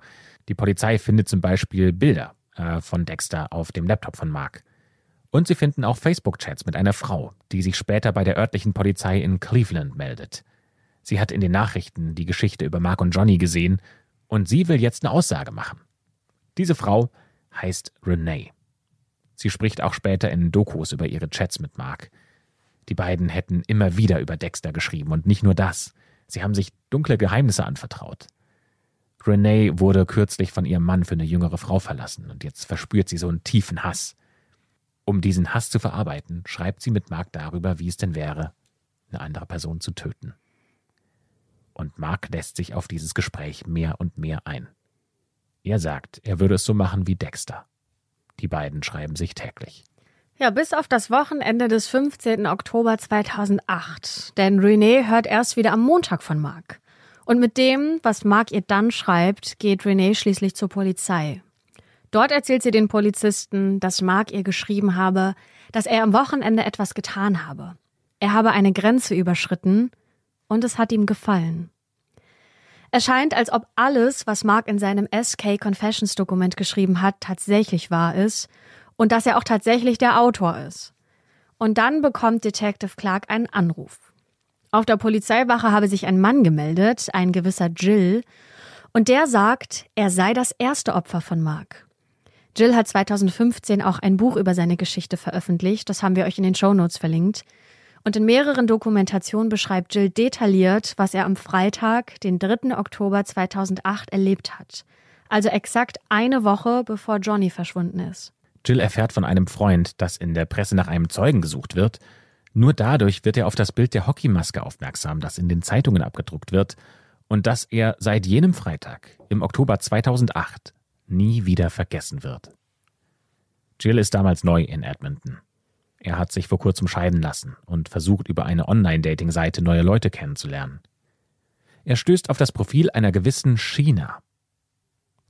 Die Polizei findet zum Beispiel Bilder äh, von Dexter auf dem Laptop von Mark. Und sie finden auch Facebook-Chats mit einer Frau, die sich später bei der örtlichen Polizei in Cleveland meldet. Sie hat in den Nachrichten die Geschichte über Mark und Johnny gesehen und sie will jetzt eine Aussage machen. Diese Frau heißt Renee. Sie spricht auch später in Dokus über ihre Chats mit Mark. Die beiden hätten immer wieder über Dexter geschrieben und nicht nur das. Sie haben sich dunkle Geheimnisse anvertraut. Renee wurde kürzlich von ihrem Mann für eine jüngere Frau verlassen und jetzt verspürt sie so einen tiefen Hass. Um diesen Hass zu verarbeiten, schreibt sie mit Mark darüber, wie es denn wäre, eine andere Person zu töten. Und Mark lässt sich auf dieses Gespräch mehr und mehr ein. Er sagt, er würde es so machen wie Dexter. Die beiden schreiben sich täglich. Ja, bis auf das Wochenende des 15. Oktober 2008. Denn Renee hört erst wieder am Montag von Mark. Und mit dem, was Mark ihr dann schreibt, geht Renee schließlich zur Polizei. Dort erzählt sie den Polizisten, dass Mark ihr geschrieben habe, dass er am Wochenende etwas getan habe. Er habe eine Grenze überschritten und es hat ihm gefallen. Es scheint, als ob alles, was Mark in seinem SK Confessions Dokument geschrieben hat, tatsächlich wahr ist und dass er auch tatsächlich der Autor ist. Und dann bekommt Detective Clark einen Anruf. Auf der Polizeiwache habe sich ein Mann gemeldet, ein gewisser Jill, und der sagt, er sei das erste Opfer von Mark. Jill hat 2015 auch ein Buch über seine Geschichte veröffentlicht, das haben wir euch in den Shownotes verlinkt. Und in mehreren Dokumentationen beschreibt Jill detailliert, was er am Freitag, den 3. Oktober 2008 erlebt hat. Also exakt eine Woche bevor Johnny verschwunden ist. Jill erfährt von einem Freund, dass in der Presse nach einem Zeugen gesucht wird. Nur dadurch wird er auf das Bild der Hockeymaske aufmerksam, das in den Zeitungen abgedruckt wird und das er seit jenem Freitag im Oktober 2008 nie wieder vergessen wird. Jill ist damals neu in Edmonton. Er hat sich vor kurzem scheiden lassen und versucht über eine Online-Dating-Seite neue Leute kennenzulernen. Er stößt auf das Profil einer gewissen China.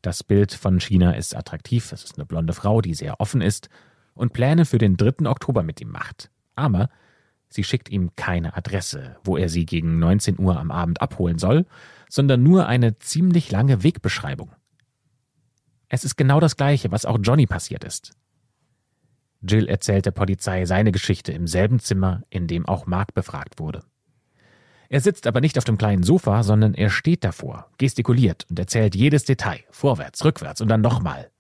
Das Bild von China ist attraktiv, es ist eine blonde Frau, die sehr offen ist und Pläne für den 3. Oktober mit ihm macht. Aber sie schickt ihm keine Adresse, wo er sie gegen 19 Uhr am Abend abholen soll, sondern nur eine ziemlich lange Wegbeschreibung. Es ist genau das gleiche, was auch Johnny passiert ist. Jill erzählt der Polizei seine Geschichte im selben Zimmer, in dem auch Mark befragt wurde. Er sitzt aber nicht auf dem kleinen Sofa, sondern er steht davor, gestikuliert und erzählt jedes Detail, vorwärts, rückwärts und dann nochmal.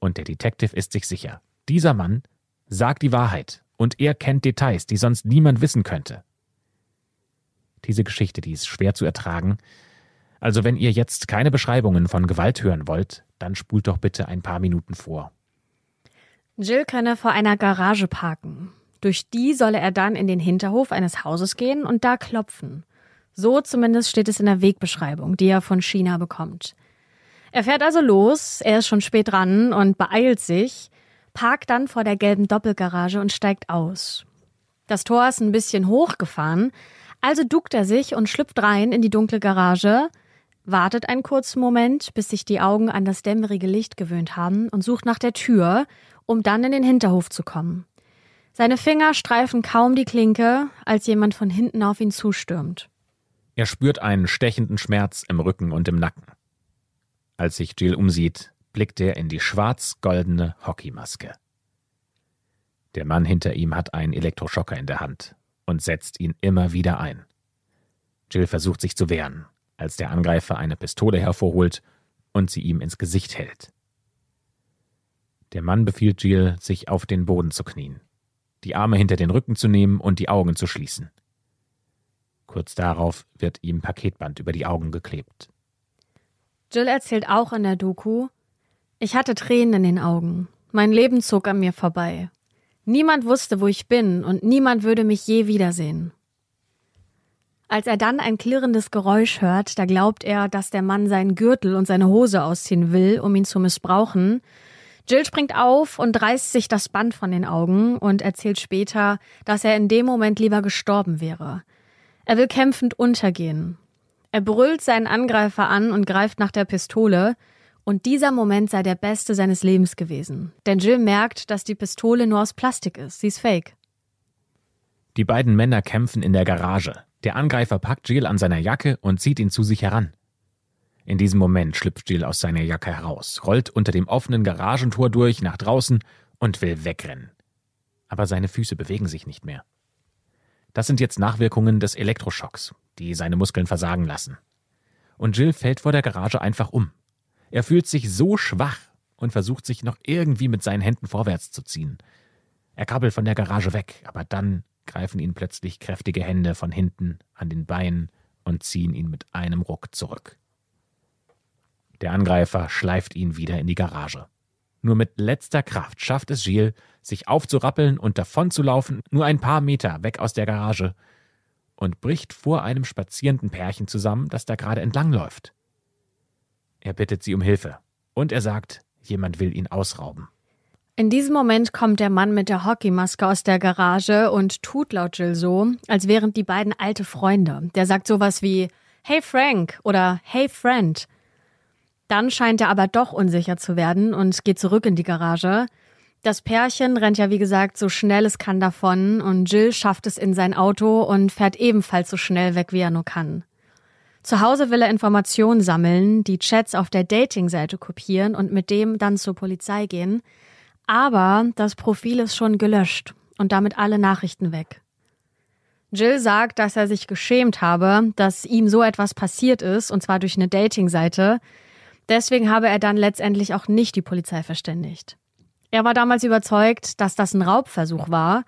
Und der Detective ist sich sicher, dieser Mann sagt die Wahrheit und er kennt Details, die sonst niemand wissen könnte. Diese Geschichte, die ist schwer zu ertragen. Also wenn ihr jetzt keine Beschreibungen von Gewalt hören wollt, dann spult doch bitte ein paar Minuten vor. Jill könne vor einer Garage parken. Durch die solle er dann in den Hinterhof eines Hauses gehen und da klopfen. So zumindest steht es in der Wegbeschreibung, die er von China bekommt. Er fährt also los, er ist schon spät dran und beeilt sich, parkt dann vor der gelben Doppelgarage und steigt aus. Das Tor ist ein bisschen hochgefahren, also duckt er sich und schlüpft rein in die dunkle Garage, wartet einen kurzen Moment, bis sich die Augen an das dämmerige Licht gewöhnt haben und sucht nach der Tür, um dann in den Hinterhof zu kommen. Seine Finger streifen kaum die Klinke, als jemand von hinten auf ihn zustürmt. Er spürt einen stechenden Schmerz im Rücken und im Nacken. Als sich Jill umsieht, blickt er in die schwarz-goldene Hockeymaske. Der Mann hinter ihm hat einen Elektroschocker in der Hand und setzt ihn immer wieder ein. Jill versucht sich zu wehren, als der Angreifer eine Pistole hervorholt und sie ihm ins Gesicht hält. Der Mann befiehlt Jill, sich auf den Boden zu knien, die Arme hinter den Rücken zu nehmen und die Augen zu schließen. Kurz darauf wird ihm Paketband über die Augen geklebt. Jill erzählt auch in der Doku, ich hatte Tränen in den Augen. Mein Leben zog an mir vorbei. Niemand wusste, wo ich bin, und niemand würde mich je wiedersehen. Als er dann ein klirrendes Geräusch hört, da glaubt er, dass der Mann seinen Gürtel und seine Hose ausziehen will, um ihn zu missbrauchen. Jill springt auf und reißt sich das Band von den Augen und erzählt später, dass er in dem Moment lieber gestorben wäre. Er will kämpfend untergehen. Er brüllt seinen Angreifer an und greift nach der Pistole, und dieser Moment sei der beste seines Lebens gewesen. Denn Jill merkt, dass die Pistole nur aus Plastik ist. Sie ist fake. Die beiden Männer kämpfen in der Garage. Der Angreifer packt Jill an seiner Jacke und zieht ihn zu sich heran. In diesem Moment schlüpft Jill aus seiner Jacke heraus, rollt unter dem offenen Garagentor durch nach draußen und will wegrennen. Aber seine Füße bewegen sich nicht mehr. Das sind jetzt Nachwirkungen des Elektroschocks, die seine Muskeln versagen lassen. Und Jill fällt vor der Garage einfach um. Er fühlt sich so schwach und versucht sich noch irgendwie mit seinen Händen vorwärts zu ziehen. Er krabbelt von der Garage weg, aber dann greifen ihn plötzlich kräftige Hände von hinten an den Beinen und ziehen ihn mit einem Ruck zurück. Der Angreifer schleift ihn wieder in die Garage. Nur mit letzter Kraft schafft es Gilles, sich aufzurappeln und davonzulaufen, nur ein paar Meter weg aus der Garage, und bricht vor einem spazierenden Pärchen zusammen, das da gerade entlangläuft. Er bittet sie um Hilfe, und er sagt, jemand will ihn ausrauben. In diesem Moment kommt der Mann mit der Hockeymaske aus der Garage und tut laut Jill so, als wären die beiden alte Freunde. Der sagt sowas wie Hey Frank oder Hey Friend. Dann scheint er aber doch unsicher zu werden und geht zurück in die Garage. Das Pärchen rennt ja wie gesagt so schnell es kann davon und Jill schafft es in sein Auto und fährt ebenfalls so schnell weg, wie er nur kann. Zu Hause will er Informationen sammeln, die Chats auf der Dating-Seite kopieren und mit dem dann zur Polizei gehen. Aber das Profil ist schon gelöscht und damit alle Nachrichten weg. Jill sagt, dass er sich geschämt habe, dass ihm so etwas passiert ist, und zwar durch eine Dating-Seite, Deswegen habe er dann letztendlich auch nicht die Polizei verständigt. Er war damals überzeugt, dass das ein Raubversuch war,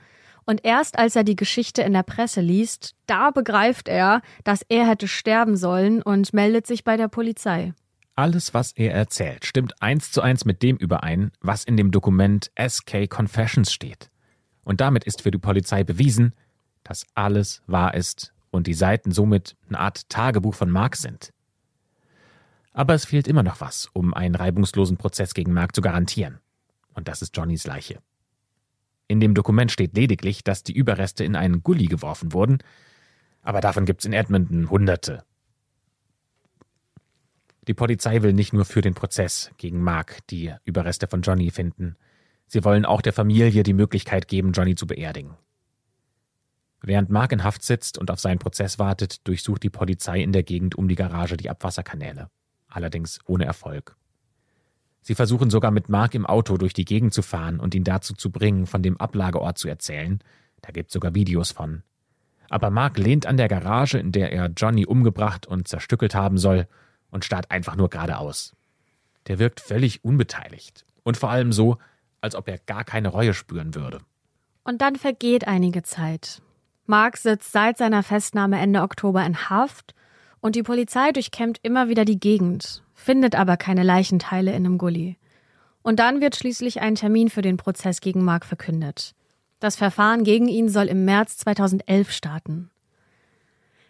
und erst als er die Geschichte in der Presse liest, da begreift er, dass er hätte sterben sollen und meldet sich bei der Polizei. Alles, was er erzählt, stimmt eins zu eins mit dem überein, was in dem Dokument SK Confessions steht. Und damit ist für die Polizei bewiesen, dass alles wahr ist und die Seiten somit eine Art Tagebuch von Mark sind. Aber es fehlt immer noch was, um einen reibungslosen Prozess gegen Mark zu garantieren. Und das ist Johnnys Leiche. In dem Dokument steht lediglich, dass die Überreste in einen Gully geworfen wurden, aber davon gibt's in Edmonton Hunderte. Die Polizei will nicht nur für den Prozess gegen Mark die Überreste von Johnny finden, sie wollen auch der Familie die Möglichkeit geben, Johnny zu beerdigen. Während Mark in Haft sitzt und auf seinen Prozess wartet, durchsucht die Polizei in der Gegend um die Garage die Abwasserkanäle allerdings ohne Erfolg. Sie versuchen sogar mit Mark im Auto durch die Gegend zu fahren und ihn dazu zu bringen, von dem Ablageort zu erzählen. Da gibt's sogar Videos von. Aber Mark lehnt an der Garage, in der er Johnny umgebracht und zerstückelt haben soll, und starrt einfach nur geradeaus. Der wirkt völlig unbeteiligt und vor allem so, als ob er gar keine Reue spüren würde. Und dann vergeht einige Zeit. Mark sitzt seit seiner Festnahme Ende Oktober in Haft und die Polizei durchkämmt immer wieder die Gegend, findet aber keine Leichenteile in einem Gully. Und dann wird schließlich ein Termin für den Prozess gegen Mark verkündet. Das Verfahren gegen ihn soll im März 2011 starten.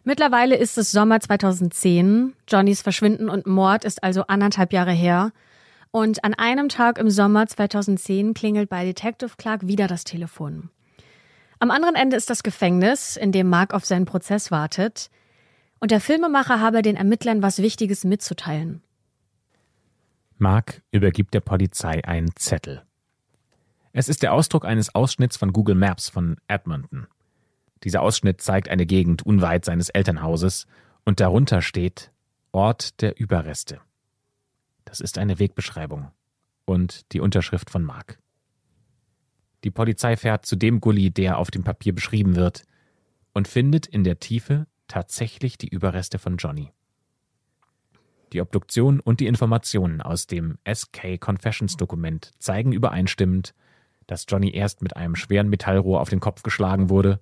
Mittlerweile ist es Sommer 2010. Johnnys Verschwinden und Mord ist also anderthalb Jahre her. Und an einem Tag im Sommer 2010 klingelt bei Detective Clark wieder das Telefon. Am anderen Ende ist das Gefängnis, in dem Mark auf seinen Prozess wartet. Und der Filmemacher habe den Ermittlern was Wichtiges mitzuteilen. Mark übergibt der Polizei einen Zettel. Es ist der Ausdruck eines Ausschnitts von Google Maps von Edmonton. Dieser Ausschnitt zeigt eine Gegend unweit seines Elternhauses und darunter steht Ort der Überreste. Das ist eine Wegbeschreibung und die Unterschrift von Mark. Die Polizei fährt zu dem Gully, der auf dem Papier beschrieben wird, und findet in der Tiefe tatsächlich die Überreste von Johnny. Die Obduktion und die Informationen aus dem SK Confessions Dokument zeigen übereinstimmend, dass Johnny erst mit einem schweren Metallrohr auf den Kopf geschlagen wurde,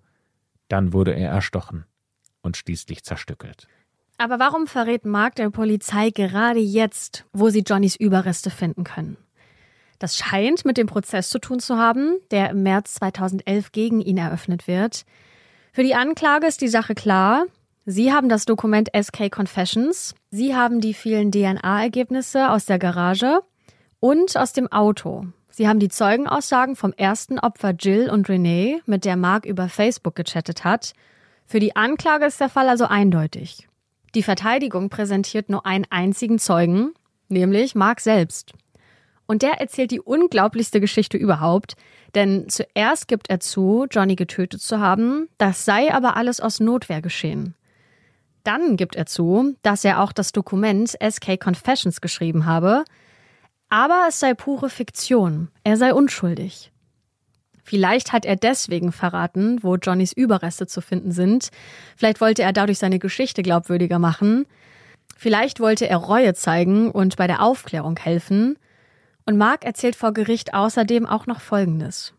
dann wurde er erstochen und schließlich zerstückelt. Aber warum verrät Mark der Polizei gerade jetzt, wo sie Johnnys Überreste finden können? Das scheint mit dem Prozess zu tun zu haben, der im März 2011 gegen ihn eröffnet wird. Für die Anklage ist die Sache klar. Sie haben das Dokument SK Confessions, Sie haben die vielen DNA-Ergebnisse aus der Garage und aus dem Auto. Sie haben die Zeugenaussagen vom ersten Opfer Jill und Renee, mit der Mark über Facebook gechattet hat. Für die Anklage ist der Fall also eindeutig. Die Verteidigung präsentiert nur einen einzigen Zeugen, nämlich Mark selbst. Und der erzählt die unglaublichste Geschichte überhaupt, denn zuerst gibt er zu, Johnny getötet zu haben, das sei aber alles aus Notwehr geschehen. Dann gibt er zu, dass er auch das Dokument SK Confessions geschrieben habe, aber es sei pure Fiktion. Er sei unschuldig. Vielleicht hat er deswegen verraten, wo Johnnys Überreste zu finden sind. Vielleicht wollte er dadurch seine Geschichte glaubwürdiger machen. Vielleicht wollte er Reue zeigen und bei der Aufklärung helfen. Und Mark erzählt vor Gericht außerdem auch noch Folgendes.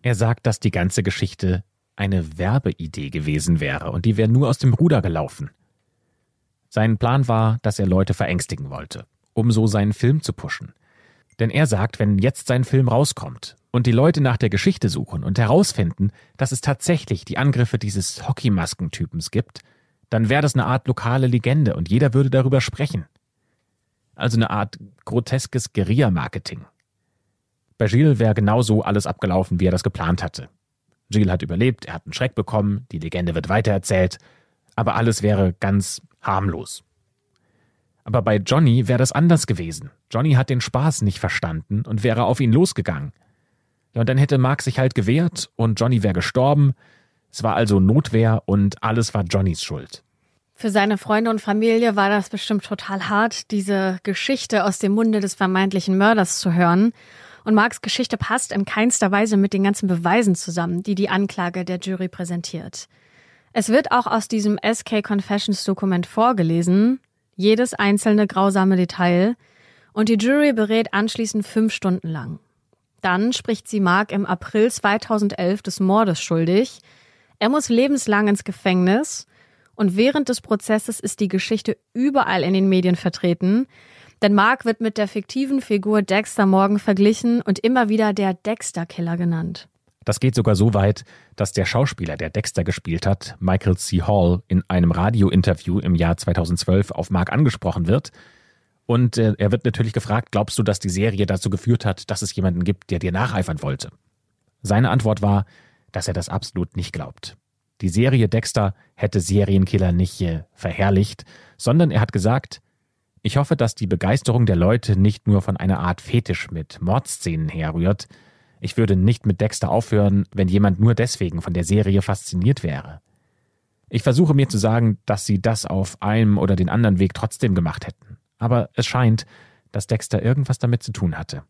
Er sagt, dass die ganze Geschichte eine Werbeidee gewesen wäre und die wäre nur aus dem Ruder gelaufen. Sein Plan war, dass er Leute verängstigen wollte um so seinen Film zu pushen. Denn er sagt, wenn jetzt sein Film rauskommt und die Leute nach der Geschichte suchen und herausfinden, dass es tatsächlich die Angriffe dieses Hockeymaskentypens gibt, dann wäre das eine Art lokale Legende und jeder würde darüber sprechen. Also eine Art groteskes Guerilla-Marketing. Bei Gilles wäre genauso alles abgelaufen, wie er das geplant hatte. Gilles hat überlebt, er hat einen Schreck bekommen, die Legende wird weitererzählt, aber alles wäre ganz harmlos. Aber bei Johnny wäre das anders gewesen. Johnny hat den Spaß nicht verstanden und wäre auf ihn losgegangen. Ja, und dann hätte Mark sich halt gewehrt und Johnny wäre gestorben. Es war also Notwehr und alles war Johnnys Schuld. Für seine Freunde und Familie war das bestimmt total hart, diese Geschichte aus dem Munde des vermeintlichen Mörders zu hören. Und Marks Geschichte passt in keinster Weise mit den ganzen Beweisen zusammen, die die Anklage der Jury präsentiert. Es wird auch aus diesem SK Confessions Dokument vorgelesen, jedes einzelne grausame Detail, und die Jury berät anschließend fünf Stunden lang. Dann spricht sie Mark im April 2011 des Mordes schuldig. Er muss lebenslang ins Gefängnis und während des Prozesses ist die Geschichte überall in den Medien vertreten, denn Mark wird mit der fiktiven Figur Dexter Morgan verglichen und immer wieder der Dexter-Killer genannt. Das geht sogar so weit, dass der Schauspieler, der Dexter gespielt hat, Michael C. Hall, in einem Radiointerview im Jahr 2012 auf Mark angesprochen wird. Und äh, er wird natürlich gefragt, glaubst du, dass die Serie dazu geführt hat, dass es jemanden gibt, der dir nacheifern wollte? Seine Antwort war, dass er das absolut nicht glaubt. Die Serie Dexter hätte Serienkiller nicht äh, verherrlicht, sondern er hat gesagt, ich hoffe, dass die Begeisterung der Leute nicht nur von einer Art Fetisch mit Mordszenen herrührt, ich würde nicht mit Dexter aufhören, wenn jemand nur deswegen von der Serie fasziniert wäre. Ich versuche mir zu sagen, dass sie das auf einem oder den anderen Weg trotzdem gemacht hätten. Aber es scheint, dass Dexter irgendwas damit zu tun hatte.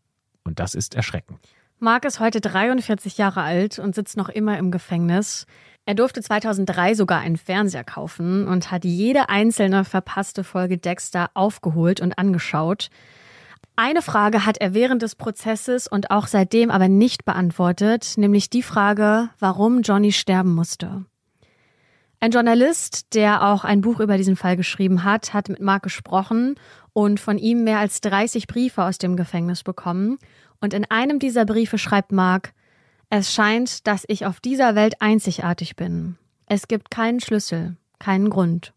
Und das ist erschreckend. Mark ist heute 43 Jahre alt und sitzt noch immer im Gefängnis. Er durfte 2003 sogar einen Fernseher kaufen und hat jede einzelne verpasste Folge Dexter aufgeholt und angeschaut. Eine Frage hat er während des Prozesses und auch seitdem aber nicht beantwortet, nämlich die Frage, warum Johnny sterben musste. Ein Journalist, der auch ein Buch über diesen Fall geschrieben hat, hat mit Mark gesprochen und von ihm mehr als 30 Briefe aus dem Gefängnis bekommen. Und in einem dieser Briefe schreibt Mark, es scheint, dass ich auf dieser Welt einzigartig bin. Es gibt keinen Schlüssel, keinen Grund.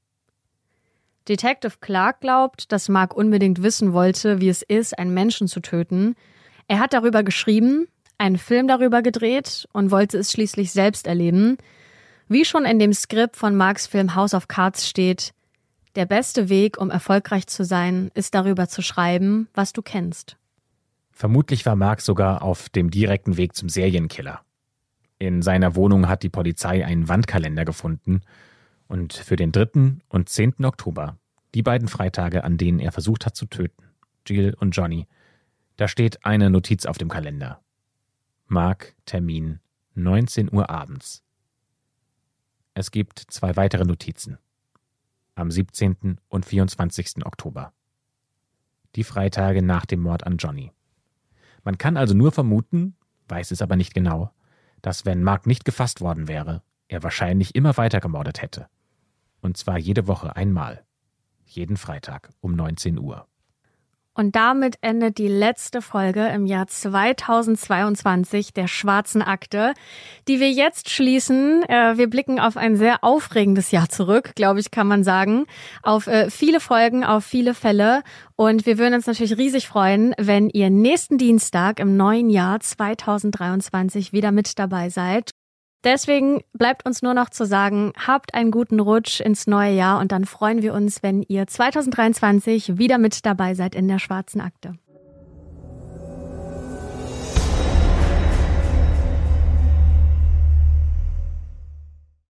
Detective Clark glaubt, dass Mark unbedingt wissen wollte, wie es ist, einen Menschen zu töten. Er hat darüber geschrieben, einen Film darüber gedreht und wollte es schließlich selbst erleben. Wie schon in dem Skript von Marks Film House of Cards steht, der beste Weg, um erfolgreich zu sein, ist darüber zu schreiben, was du kennst. Vermutlich war Mark sogar auf dem direkten Weg zum Serienkiller. In seiner Wohnung hat die Polizei einen Wandkalender gefunden und für den 3. und 10. Oktober, die beiden Freitage, an denen er versucht hat zu töten, Jill und Johnny, da steht eine Notiz auf dem Kalender. Mark Termin 19 Uhr abends. Es gibt zwei weitere Notizen. Am 17. und 24. Oktober. Die Freitage nach dem Mord an Johnny. Man kann also nur vermuten, weiß es aber nicht genau, dass wenn Mark nicht gefasst worden wäre, er wahrscheinlich immer weiter gemordet hätte. Und zwar jede Woche einmal. Jeden Freitag um 19 Uhr. Und damit endet die letzte Folge im Jahr 2022 der Schwarzen Akte, die wir jetzt schließen. Äh, wir blicken auf ein sehr aufregendes Jahr zurück, glaube ich, kann man sagen. Auf äh, viele Folgen, auf viele Fälle. Und wir würden uns natürlich riesig freuen, wenn ihr nächsten Dienstag im neuen Jahr 2023 wieder mit dabei seid. Deswegen bleibt uns nur noch zu sagen, habt einen guten Rutsch ins neue Jahr und dann freuen wir uns, wenn ihr 2023 wieder mit dabei seid in der schwarzen Akte.